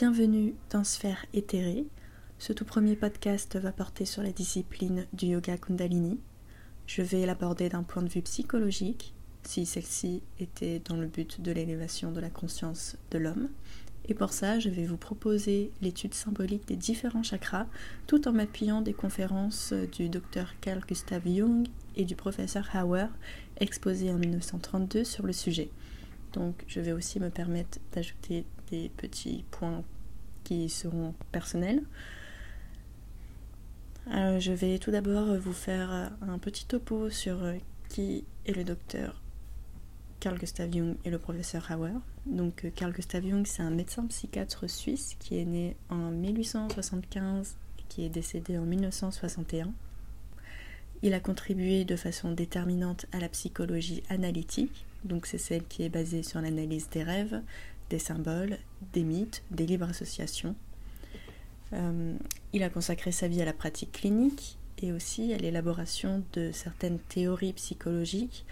Bienvenue dans Sphère éthérée. Ce tout premier podcast va porter sur la discipline du yoga Kundalini. Je vais l'aborder d'un point de vue psychologique, si celle-ci était dans le but de l'élévation de la conscience de l'homme. Et pour ça, je vais vous proposer l'étude symbolique des différents chakras, tout en m'appuyant des conférences du docteur Carl Gustav Jung et du professeur Hauer, exposées en 1932 sur le sujet. Donc je vais aussi me permettre d'ajouter des petits points qui seront personnels. Euh, je vais tout d'abord vous faire un petit topo sur qui est le docteur Carl Gustav Jung et le professeur Hauer. Donc euh, Carl Gustav Jung, c'est un médecin psychiatre suisse qui est né en 1875 et qui est décédé en 1961. Il a contribué de façon déterminante à la psychologie analytique, donc c'est celle qui est basée sur l'analyse des rêves, des symboles, des mythes, des libres associations. Euh, il a consacré sa vie à la pratique clinique et aussi à l'élaboration de certaines théories psychologiques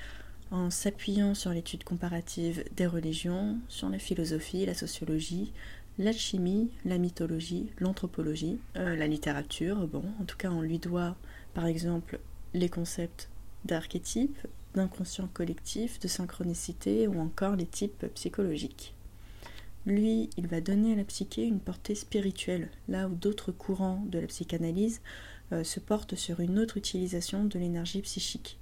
en s'appuyant sur l'étude comparative des religions, sur la philosophie, la sociologie, l'alchimie, la mythologie, l'anthropologie, euh, la littérature. Bon, en tout cas, on lui doit, par exemple, les concepts d'archétype, d'inconscient collectif, de synchronicité ou encore les types psychologiques. Lui, il va donner à la psyché une portée spirituelle, là où d'autres courants de la psychanalyse euh, se portent sur une autre utilisation de l'énergie psychique.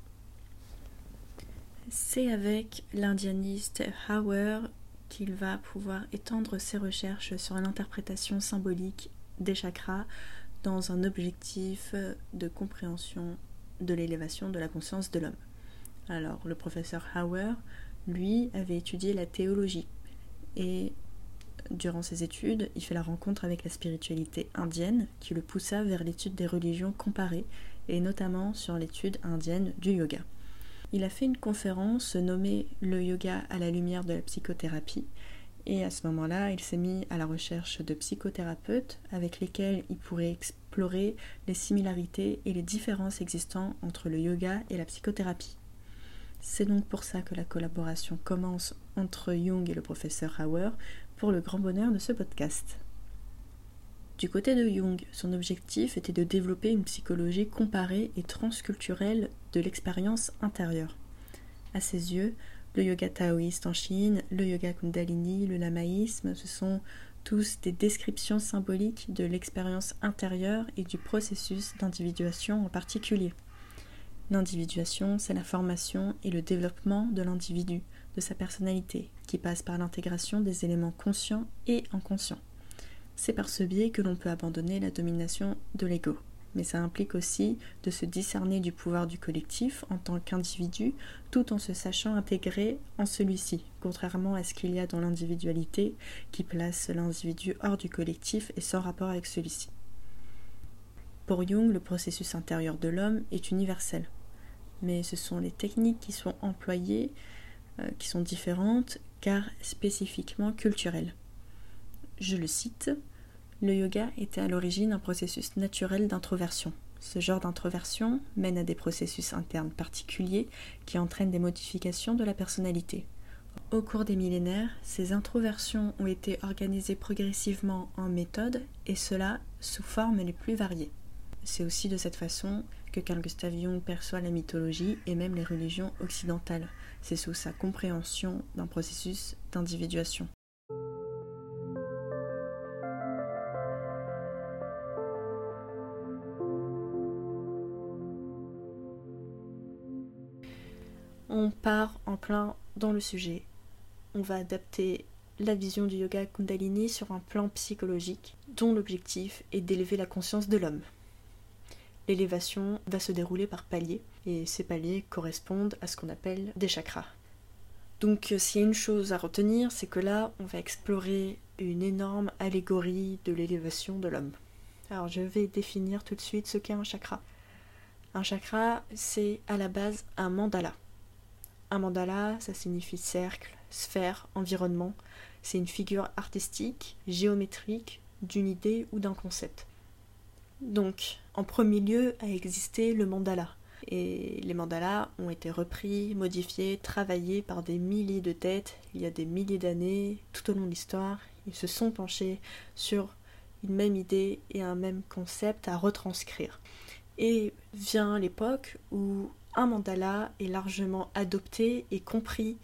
C'est avec l'indianiste Hauer qu'il va pouvoir étendre ses recherches sur l'interprétation symbolique des chakras dans un objectif de compréhension de l'élévation de la conscience de l'homme. Alors, le professeur Hauer, lui, avait étudié la théologie et durant ses études, il fait la rencontre avec la spiritualité indienne qui le poussa vers l'étude des religions comparées et notamment sur l'étude indienne du yoga. Il a fait une conférence nommée Le yoga à la lumière de la psychothérapie. Et à ce moment-là, il s'est mis à la recherche de psychothérapeutes avec lesquels il pourrait explorer les similarités et les différences existant entre le yoga et la psychothérapie. C'est donc pour ça que la collaboration commence entre Jung et le professeur Hauer pour le grand bonheur de ce podcast. Du côté de Jung, son objectif était de développer une psychologie comparée et transculturelle de l'expérience intérieure. À ses yeux, le yoga taoïste en Chine, le yoga kundalini, le lamaïsme, ce sont tous des descriptions symboliques de l'expérience intérieure et du processus d'individuation en particulier. L'individuation, c'est la formation et le développement de l'individu, de sa personnalité, qui passe par l'intégration des éléments conscients et inconscients. C'est par ce biais que l'on peut abandonner la domination de l'ego. Mais ça implique aussi de se discerner du pouvoir du collectif en tant qu'individu, tout en se sachant intégré en celui-ci, contrairement à ce qu'il y a dans l'individualité qui place l'individu hors du collectif et sans rapport avec celui-ci. Pour Jung, le processus intérieur de l'homme est universel, mais ce sont les techniques qui sont employées qui sont différentes car spécifiquement culturelles. Je le cite, le yoga était à l'origine un processus naturel d'introversion. Ce genre d'introversion mène à des processus internes particuliers qui entraînent des modifications de la personnalité. Au cours des millénaires, ces introversions ont été organisées progressivement en méthodes et cela sous formes les plus variées. C'est aussi de cette façon que Carl Gustav Jung perçoit la mythologie et même les religions occidentales. C'est sous sa compréhension d'un processus d'individuation. on part en plein dans le sujet. On va adapter la vision du yoga Kundalini sur un plan psychologique, dont l'objectif est d'élever la conscience de l'homme. L'élévation va se dérouler par paliers, et ces paliers correspondent à ce qu'on appelle des chakras. Donc s'il y a une chose à retenir, c'est que là, on va explorer une énorme allégorie de l'élévation de l'homme. Alors je vais définir tout de suite ce qu'est un chakra. Un chakra, c'est à la base un mandala. Un mandala, ça signifie cercle, sphère, environnement. C'est une figure artistique, géométrique, d'une idée ou d'un concept. Donc, en premier lieu a existé le mandala. Et les mandalas ont été repris, modifiés, travaillés par des milliers de têtes il y a des milliers d'années, tout au long de l'histoire. ils se sont penchés sur une même idée et un même concept à retranscrire. Et vient l'époque où un mandala est largement adopté et compris,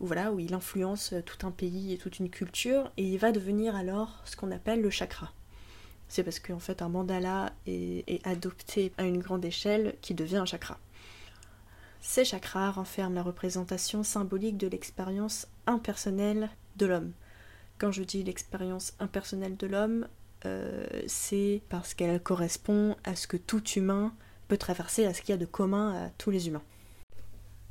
où, voilà, où il influence tout un pays et toute une culture, et il va devenir alors ce qu'on appelle le chakra. C'est parce qu'en fait un mandala est, adopté à une grande échelle qui devient un chakra. Ces chakras renferment la représentation symbolique de l'expérience impersonnelle de l'homme. Quand je dis l'expérience impersonnelle de l'homme, euh, c'est parce qu'elle correspond à ce que tout humain peut traverser, à ce qu'il y a de commun à tous les humains.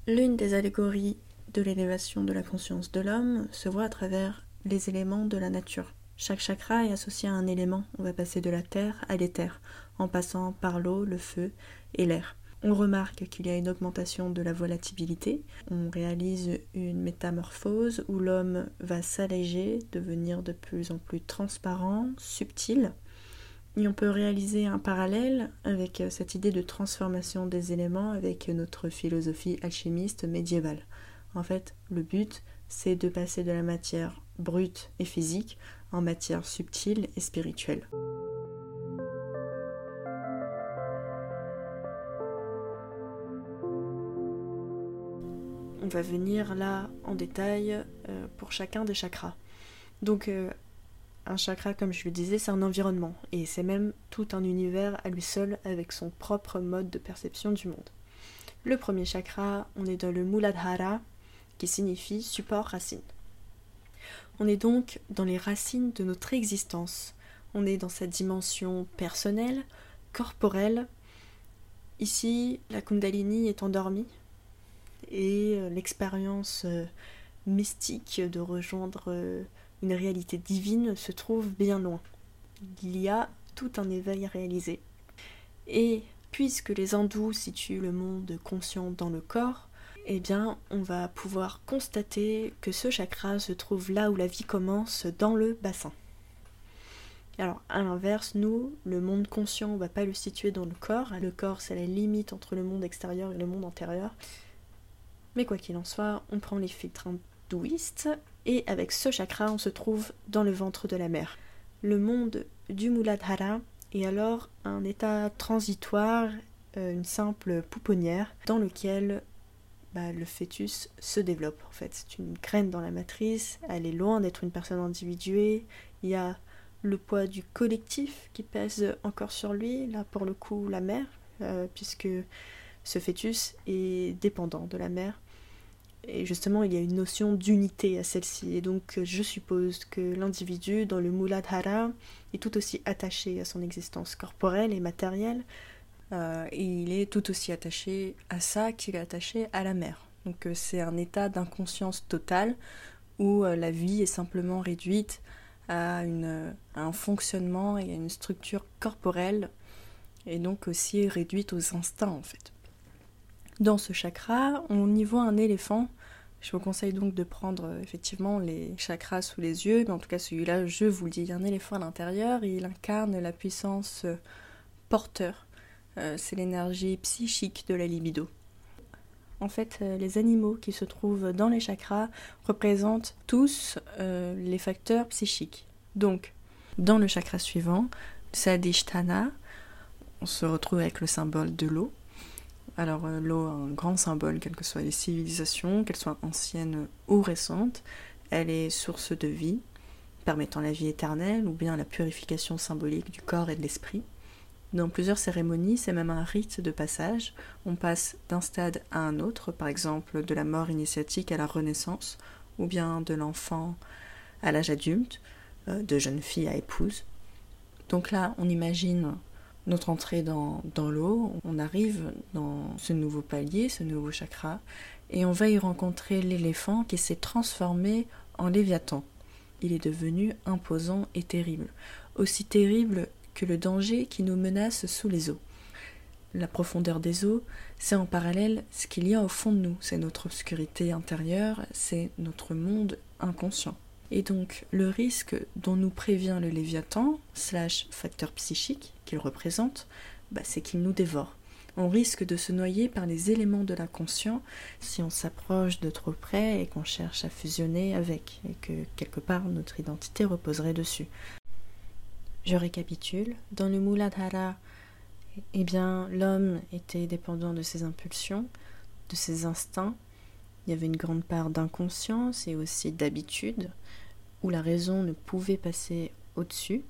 L'une des allégories de l'élévation de la conscience de l'homme se voit à travers les éléments de la nature. Chaque chakra est associé à un élément. On va passer de la terre à l'éther, en passant par l'eau, le feu et l'air. On remarque qu'il y a une augmentation de la volatilité, on réalise une métamorphose où l'homme va s'alléger, devenir de plus en plus transparent, subtil. Et on peut réaliser un parallèle avec cette idée de transformation des éléments avec notre philosophie alchimiste médiévale. En fait, le but, c'est de passer de la matière brute et physique en matière subtile et spirituelle. on va venir là en détail euh, pour chacun des chakras. Donc euh, un chakra, comme je le disais, c'est un environnement et c'est même tout un univers à lui seul avec son propre mode de perception du monde. Le premier chakra, on est dans le Muladhara qui signifie support racine. On est donc dans les racines de notre existence. On est dans sa dimension personnelle, corporelle. Ici, la Kundalini est endormie, et euh, l'expérience euh, mystique de rejoindre euh, une réalité divine se trouve bien loin. Il y a tout un éveil réalisé. Et puisque les hindous situent le monde conscient dans le corps, eh bien, on va pouvoir constater que ce chakra se trouve là où la vie commence, dans le bassin. Alors, à l'inverse, nous, le monde conscient, on va pas le situer dans le corps. Le corps, c'est la limite entre le monde extérieur et le monde intérieur. Mais quoi qu'il en soit, on prend les filtres hindouistes et avec ce chakra, on se trouve dans le ventre de la mère. Le monde du Muladhara est alors un état transitoire, euh, une simple pouponnière dans lequel bah, le fœtus se développe. En fait, c'est une graine dans la matrice, elle est loin d'être une personne individuée. Il y a le poids du collectif qui pèse encore sur lui, là pour le coup la mère, euh, puisque ce fœtus est dépendant de la mère. Et justement, il y a une notion d'unité à celle-ci. Et donc, je suppose que l'individu, dans le Muladhara, est tout aussi attaché à son existence corporelle et matérielle. Euh, et il est tout aussi attaché à ça qu'il est attaché à la mère. Donc, euh, c'est un état d'inconscience totale où euh, la vie est simplement réduite à, un fonctionnement et à une structure corporelle. Et donc aussi réduite aux instincts, en fait. Dans ce chakra, on y voit un éléphant. Je vous conseille donc de prendre effectivement les chakras sous les yeux, mais en tout cas celui-là, je vous le dis, il y a un éléphant à l'intérieur il incarne la puissance porteur. Euh, c'est l'énergie psychique de la libido. En fait, les animaux qui se trouvent dans les chakras représentent tous les facteurs psychiques. Donc, dans le chakra suivant, Sadhisthana, on se retrouve avec le symbole de l'eau. Alors euh, l'eau a un grand symbole, quelles que soient les civilisations, qu'elles soient anciennes ou récentes. Elle est source de vie, permettant la vie éternelle ou bien la purification symbolique du corps et de l'esprit. Dans plusieurs cérémonies, c'est même un rite de passage. On passe d'un stade à un autre, par exemple de la mort initiatique à la renaissance, ou bien de l'enfant à l'âge adulte, euh, de jeune fille à épouse. Donc là, on imagine notre entrée dans, l'eau, on arrive dans ce nouveau palier, ce nouveau chakra, et on va y rencontrer l'éléphant qui s'est transformé en léviathan. Il est devenu imposant et terrible, aussi terrible que le danger qui nous menace sous les eaux. La profondeur des eaux, c'est en parallèle ce qu'il y a au fond de nous, c'est notre obscurité intérieure, c'est notre monde inconscient. Et donc le risque dont nous prévient le Léviathan, slash facteur psychique qu'il représente, bah, c'est qu'il nous dévore. On risque de se noyer par les éléments de l'inconscient si on s'approche de trop près et qu'on cherche à fusionner avec, et que quelque part notre identité reposerait dessus. Je récapitule. Dans le Muladhara, eh bien, l'homme était dépendant de ses impulsions, de ses instincts. Il y avait une grande part d'inconscience et aussi d'habitude, où la raison ne pouvait passer au-dessus.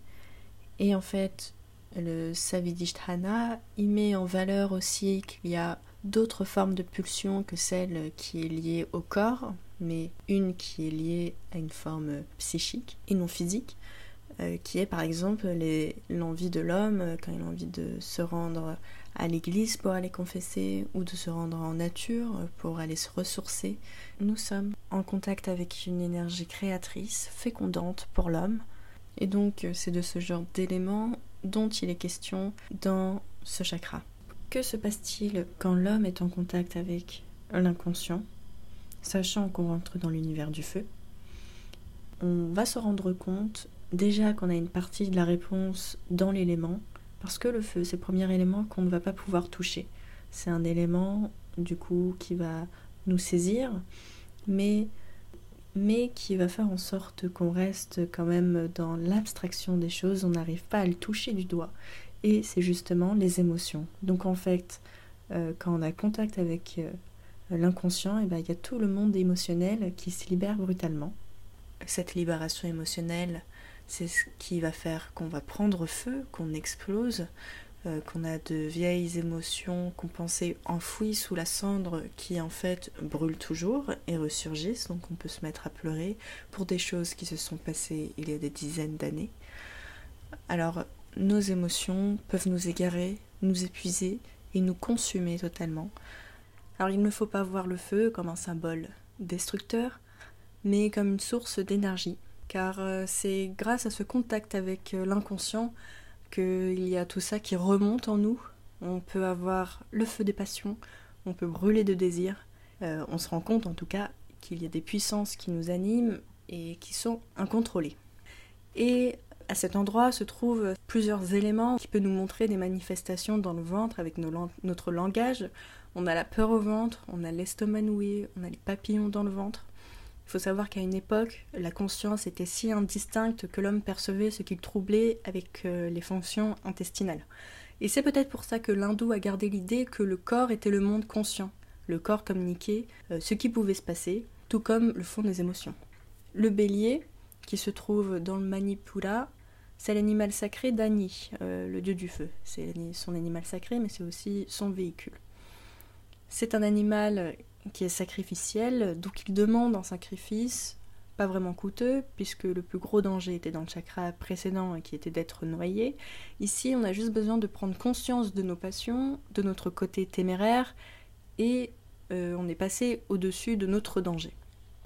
Et en fait, le Savidishthana, il met en valeur aussi qu'il y a d'autres formes de pulsions que celle qui est liée au corps, mais une qui est liée à une forme psychique et non physique, euh, qui est par exemple l'envie de l'homme euh, quand il a envie de se rendre à l'église pour aller confesser ou de se rendre en nature pour aller se ressourcer. Nous sommes en contact avec une énergie créatrice, fécondante pour l'homme. Et donc c'est de ce genre d'éléments dont il est question dans ce chakra. Que se passe-t-il quand l'homme est en contact avec l'inconscient, sachant qu'on rentre dans l'univers du feu? On va se rendre compte déjà qu'on a une partie de la réponse dans l'élément, parce que le feu, c'est le premier élément qu'on ne va pas pouvoir toucher. C'est un élément, du coup, qui va nous saisir, mais, mais qui va faire en sorte qu'on reste quand même dans l'abstraction des choses, on n'arrive pas à le toucher du doigt. Et c'est justement les émotions. Donc en fait, euh, quand on a contact avec euh, l'inconscient, eh ben, il y a tout le monde émotionnel qui se libère brutalement. Cette libération émotionnelle, c'est ce qui va faire qu'on va prendre feu, qu'on explose, euh, qu'on a de vieilles émotions qu'on pensait enfouies sous la cendre qui en fait brûlent toujours et ressurgissent, donc on peut se mettre à pleurer pour des choses qui se sont passées il y a des dizaines d'années. Alors nos émotions peuvent nous égarer, nous épuiser et nous consumer totalement. Alors il ne faut pas voir le feu comme un symbole destructeur, mais comme une source d'énergie car euh, c'est grâce à ce contact avec euh, l'inconscient qu'il y a tout ça qui remonte en nous. On peut avoir le feu des passions, on peut brûler de désirs. Euh, on se rend compte en tout cas qu'il y a des puissances qui nous animent et qui sont incontrôlées. Et à cet endroit se trouvent plusieurs éléments qui peuvent nous montrer des manifestations dans le ventre avec notre langage. On a la peur au ventre, on a l'estomac noué, on a les papillons dans le ventre. Il faut savoir qu'à une époque, la conscience était si indistincte que l'homme percevait ce qu'il troublait avec euh, les fonctions intestinales. Et c'est peut-être pour ça que l'hindou a gardé l'idée que le corps était le monde conscient. Le corps communiquait euh, ce qui pouvait se passer, tout comme le fond des émotions. Le bélier, qui se trouve dans le Manipura, c'est l'animal sacré d'Ani, euh, le dieu du feu. C'est son animal sacré, mais c'est aussi son véhicule. C'est un animal qui est sacrificiel, donc il demande un sacrifice pas vraiment coûteux, puisque le plus gros danger était dans le chakra précédent qui était d'être noyé. Ici, on a juste besoin de prendre conscience de nos passions, de notre côté téméraire, et euh, on est passé au-dessus de notre danger.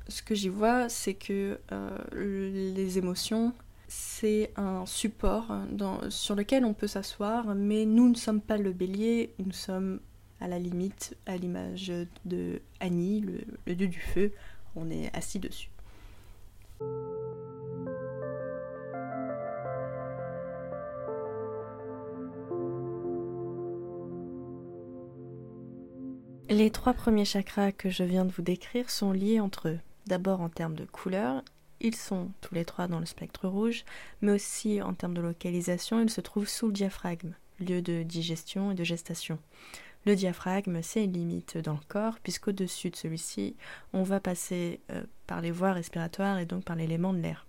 Ce que j'y vois, c'est que euh, les émotions, c'est un support sur lequel on peut s'asseoir, mais nous ne sommes pas le bélier, nous sommes à la limite, à l'image de Annie, le, dieu du feu, on est assis dessus. Les trois premiers chakras que je viens de vous décrire sont liés entre eux. D'abord en termes de couleur, ils sont tous les trois dans le spectre rouge, mais aussi en termes de localisation, ils se trouvent sous le diaphragme, lieu de digestion et de gestation. Le diaphragme, c'est une limite dans le corps, puisqu'au-dessus de celui-ci, on va passer euh, par les voies respiratoires et donc par l'élément de l'air.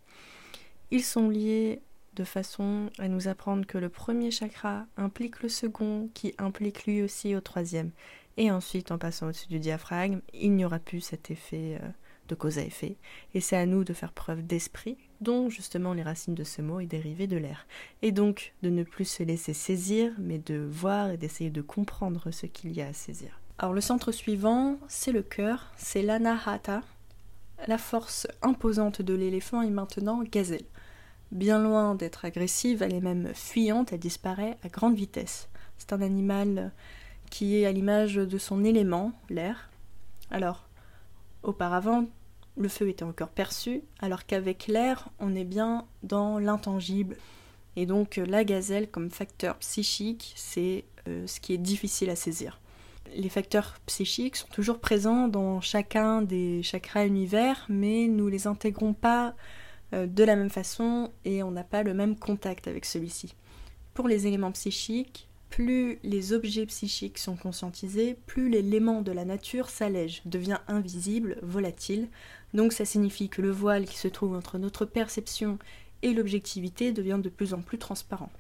Ils sont liés de façon à nous apprendre que le premier chakra implique le second, qui implique lui aussi au troisième. Et ensuite, en passant au-dessus du diaphragme, il n'y aura plus cet effet euh, de cause à effet. Et c'est à nous de faire preuve d'esprit, dont justement les racines de ce mot est dérivée de l'air. Et donc de ne plus se laisser saisir, mais de voir et d'essayer de comprendre ce qu'il y a à saisir. Alors le centre suivant, c'est le cœur, c'est l'anahata. La force imposante de l'éléphant est maintenant gazelle. Bien loin d'être agressive, elle est même fuyante, elle disparaît à grande vitesse. C'est un animal qui est à l'image de son élément, l'air. Alors, auparavant, le feu était encore perçu, alors qu'avec l'air, on est bien dans l'intangible. Et donc la gazelle comme facteur psychique, c'est ce qui est difficile à saisir. Les facteurs psychiques sont toujours présents dans chacun des chakras univers, mais nous les intégrons pas de la même façon et on n'a pas le même contact avec celui-ci. Pour les éléments psychiques, plus les objets psychiques sont conscientisés, plus l'élément de la nature s'allège, devient invisible, volatile. Donc ça signifie que le voile qui se trouve entre notre perception et l'objectivité devient de plus en plus transparent.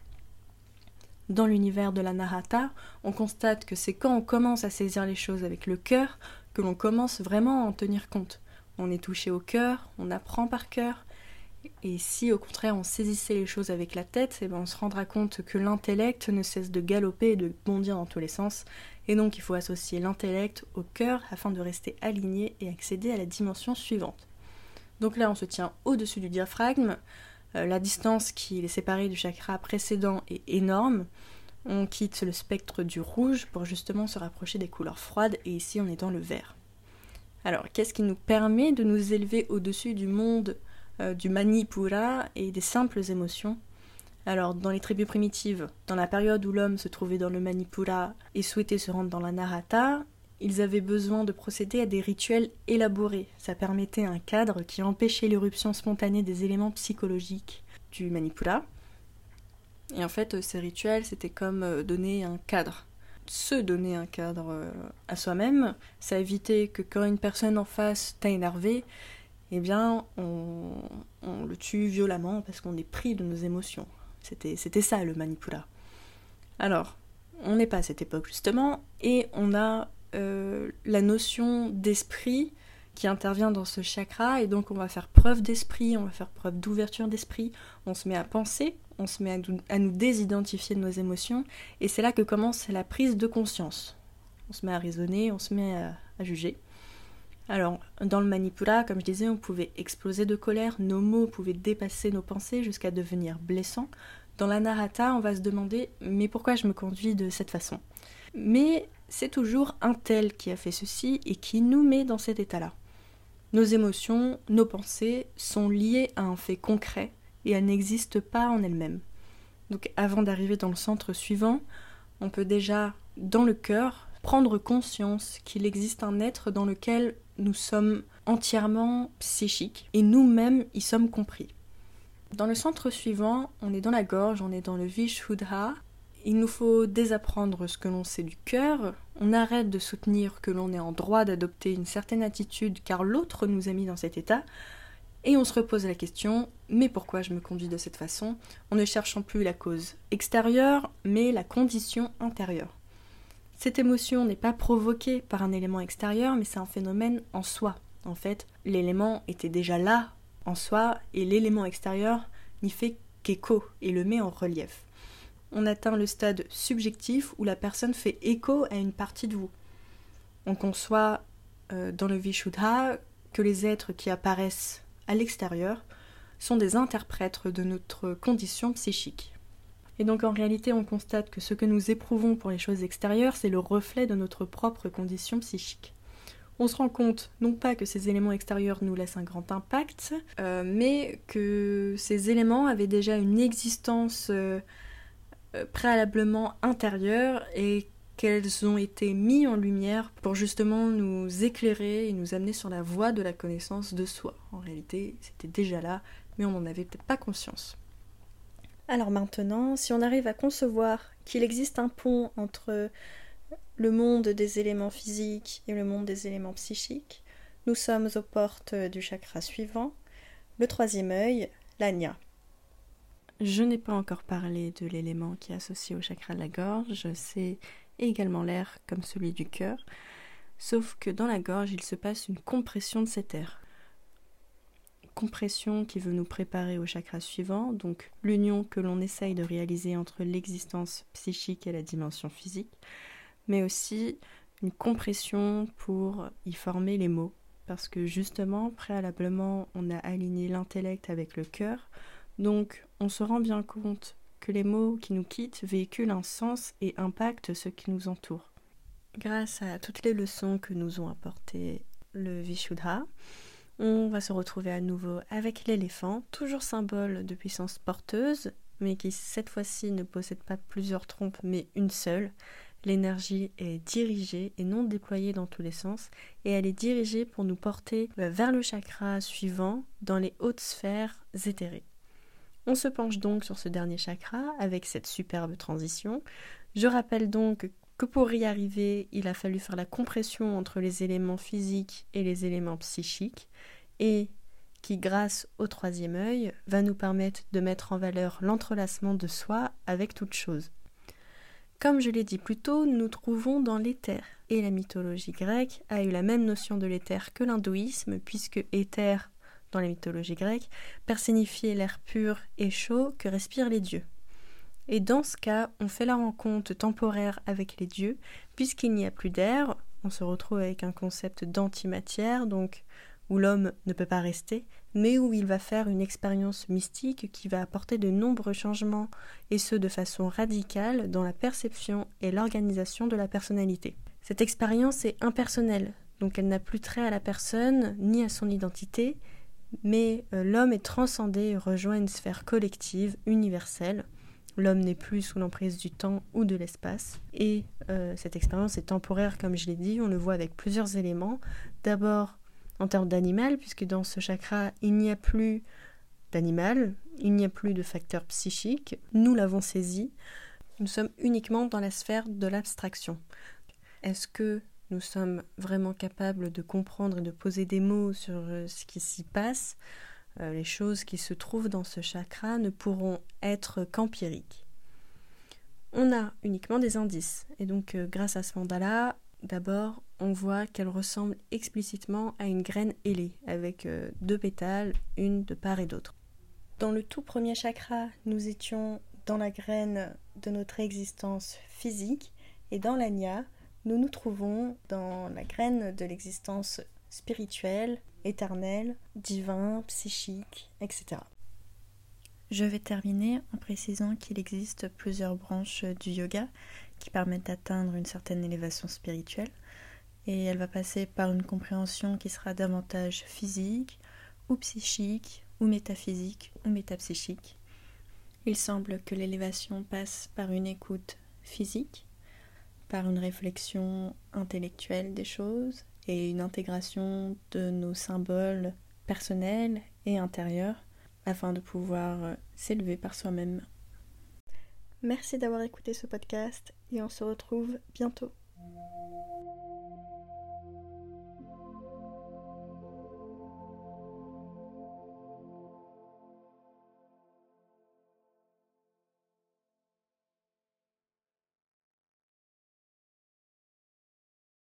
Dans l'univers de la narrata, on constate que c'est quand on commence à saisir les choses avec le cœur que l'on commence vraiment à en tenir compte. On est touché au cœur, on apprend par cœur, et si au contraire on saisissait les choses avec la tête, eh ben, on se rendra compte que l'intellect ne cesse de galoper et de bondir dans tous les sens. Et donc il faut associer l'intellect au cœur afin de rester aligné et accéder à la dimension suivante. Donc là on se tient au-dessus du diaphragme. Euh, la distance qui est séparée du chakra précédent est énorme. On quitte le spectre du rouge pour justement se rapprocher des couleurs froides et ici on est dans le vert. Alors qu'est-ce qui nous permet de nous élever au-dessus du monde euh, du manipura et des simples émotions. Alors, dans les tribus primitives, dans la période où l'homme se trouvait dans le manipura et souhaitait se rendre dans la narata, ils avaient besoin de procéder à des rituels élaborés. Ça permettait un cadre qui empêchait l'éruption spontanée des éléments psychologiques du manipura. Et en fait, ces rituels, c'était comme euh, donner un cadre. Se donner un cadre euh, à soi-même, ça évitait que quand une personne en face t'a énervé, eh bien, on, le tue violemment parce qu'on est pris de nos émotions. C'était, ça le manipula. Alors, on n'est pas à cette époque justement, et on a euh, la notion d'esprit qui intervient dans ce chakra, et donc on va faire preuve d'esprit, on va faire preuve d'ouverture d'esprit, on se met à penser, on se met à, nous désidentifier de nos émotions, et c'est là que commence la prise de conscience. On se met à raisonner, on se met à juger. Alors, dans le Manipura, comme je disais, on pouvait exploser de colère, nos mots pouvaient dépasser nos pensées jusqu'à devenir blessants. Dans la Narata, on va se demander mais pourquoi je me conduis de cette façon? Mais c'est toujours un tel qui a fait ceci et qui nous met dans cet état-là. Nos émotions, nos pensées sont liées à un fait concret et elles n'existent pas en elles-mêmes. Donc avant d'arriver dans le centre suivant, on peut déjà, dans le cœur, prendre conscience qu'il existe un être dans lequel nous sommes entièrement psychiques et nous-mêmes y sommes compris. Dans le centre suivant, on est dans la gorge, on est dans le Vishuddha. Il nous faut désapprendre ce que l'on sait du cœur, on arrête de soutenir que l'on est en droit d'adopter une certaine attitude car l'autre nous a mis dans cet état, et on se repose la question mais pourquoi je me conduis de cette façon en ne cherchant plus la cause extérieure mais la condition intérieure? Cette émotion n'est pas provoquée par un élément extérieur, mais c'est un phénomène en soi. En fait, l'élément était déjà là en soi et l'élément extérieur n'y fait qu'écho et le met en relief. On atteint le stade subjectif où la personne fait écho à une partie de vous. On conçoit euh, dans le Vishuddha que les êtres qui apparaissent à l'extérieur sont des interprètes de notre condition psychique. Et donc en réalité, on constate que ce que nous éprouvons pour les choses extérieures, c'est le reflet de notre propre condition psychique. On se rend compte non pas que ces éléments extérieurs nous laissent un grand impact, euh, mais que ces éléments avaient déjà une existence euh, préalablement intérieure et qu'elles ont été mis en lumière pour justement nous éclairer et nous amener sur la voie de la connaissance de soi. En réalité, c'était déjà là, mais on n'en avait peut-être pas conscience. Alors maintenant, si on arrive à concevoir qu'il existe un pont entre le monde des éléments physiques et le monde des éléments psychiques, nous sommes aux portes du chakra suivant, le troisième œil, l'agna. Je n'ai pas encore parlé de l'élément qui est associé au chakra de la gorge, c'est également l'air comme celui du cœur, sauf que dans la gorge il se passe une compression de cet air compression qui veut nous préparer au chakra suivant, donc l'union que l'on essaye de réaliser entre l'existence psychique et la dimension physique, mais aussi une compression pour y former les mots, parce que justement, préalablement, on a aligné l'intellect avec le cœur, donc on se rend bien compte que les mots qui nous quittent véhiculent un sens et impactent ce qui nous entoure. Grâce à toutes les leçons que nous ont apportées le Vishuddha, on va se retrouver à nouveau avec l'éléphant, toujours symbole de puissance porteuse, mais qui cette fois-ci ne possède pas plusieurs trompes, mais une seule. L'énergie est dirigée et non déployée dans tous les sens, et elle est dirigée pour nous porter vers le chakra suivant dans les hautes sphères éthérées. On se penche donc sur ce dernier chakra avec cette superbe transition. Je rappelle donc que pour y arriver, il a fallu faire la compression entre les éléments physiques et les éléments psychiques, et qui, grâce au troisième œil, va nous permettre de mettre en valeur l'entrelacement de soi avec toute chose. Comme je l'ai dit plus tôt, nous trouvons dans l'éther, et la mythologie grecque a eu la même notion de l'éther que l'hindouisme, puisque éther, dans la mythologie grecque, personnifiait l'air pur et chaud que respirent les dieux. Et dans ce cas, on fait la rencontre temporaire avec les dieux, puisqu'il n'y a plus d'air, on se retrouve avec un concept d'antimatière, donc où l'homme ne peut pas rester, mais où il va faire une expérience mystique qui va apporter de nombreux changements, et ce de façon radicale dans la perception et l'organisation de la personnalité. Cette expérience est impersonnelle, donc elle n'a plus trait à la personne ni à son identité, mais euh, l'homme est transcendé et rejoint une sphère collective, universelle. L'homme n'est plus sous l'emprise du temps ou de l'espace. Et euh, cette expérience est temporaire, comme je l'ai dit, on le voit avec plusieurs éléments. D'abord, en termes d'animal, puisque dans ce chakra, il n'y a plus d'animal, il n'y a plus de facteur psychique, nous l'avons saisi, nous sommes uniquement dans la sphère de l'abstraction. Est-ce que nous sommes vraiment capables de comprendre et de poser des mots sur euh, ce qui s'y passe? Euh, Les choses qui se trouvent dans ce chakra ne pourront être qu'empiriques. On a uniquement des indices, et donc euh, grâce à ce mandala, D'abord, on voit qu'elle ressemble explicitement à une graine ailée, avec euh, deux pétales, une de part et d'autre. Dans le tout premier chakra, nous étions dans la graine de notre existence physique, et dans l'anya, nous nous trouvons dans la graine de l'existence spirituelle, éternelle, divin, psychique, etc. Je vais terminer en précisant qu'il existe plusieurs branches du yoga qui permettent d'atteindre une certaine élévation spirituelle. Et elle va passer par une compréhension qui sera davantage physique, ou psychique, ou métaphysique, ou métapsychique. Il semble que l'élévation passe par une écoute physique, par une réflexion intellectuelle des choses et une intégration de nos symboles personnels et intérieurs afin de pouvoir s'élever par soi-même Merci d'avoir écouté ce podcast et on se retrouve bientôt.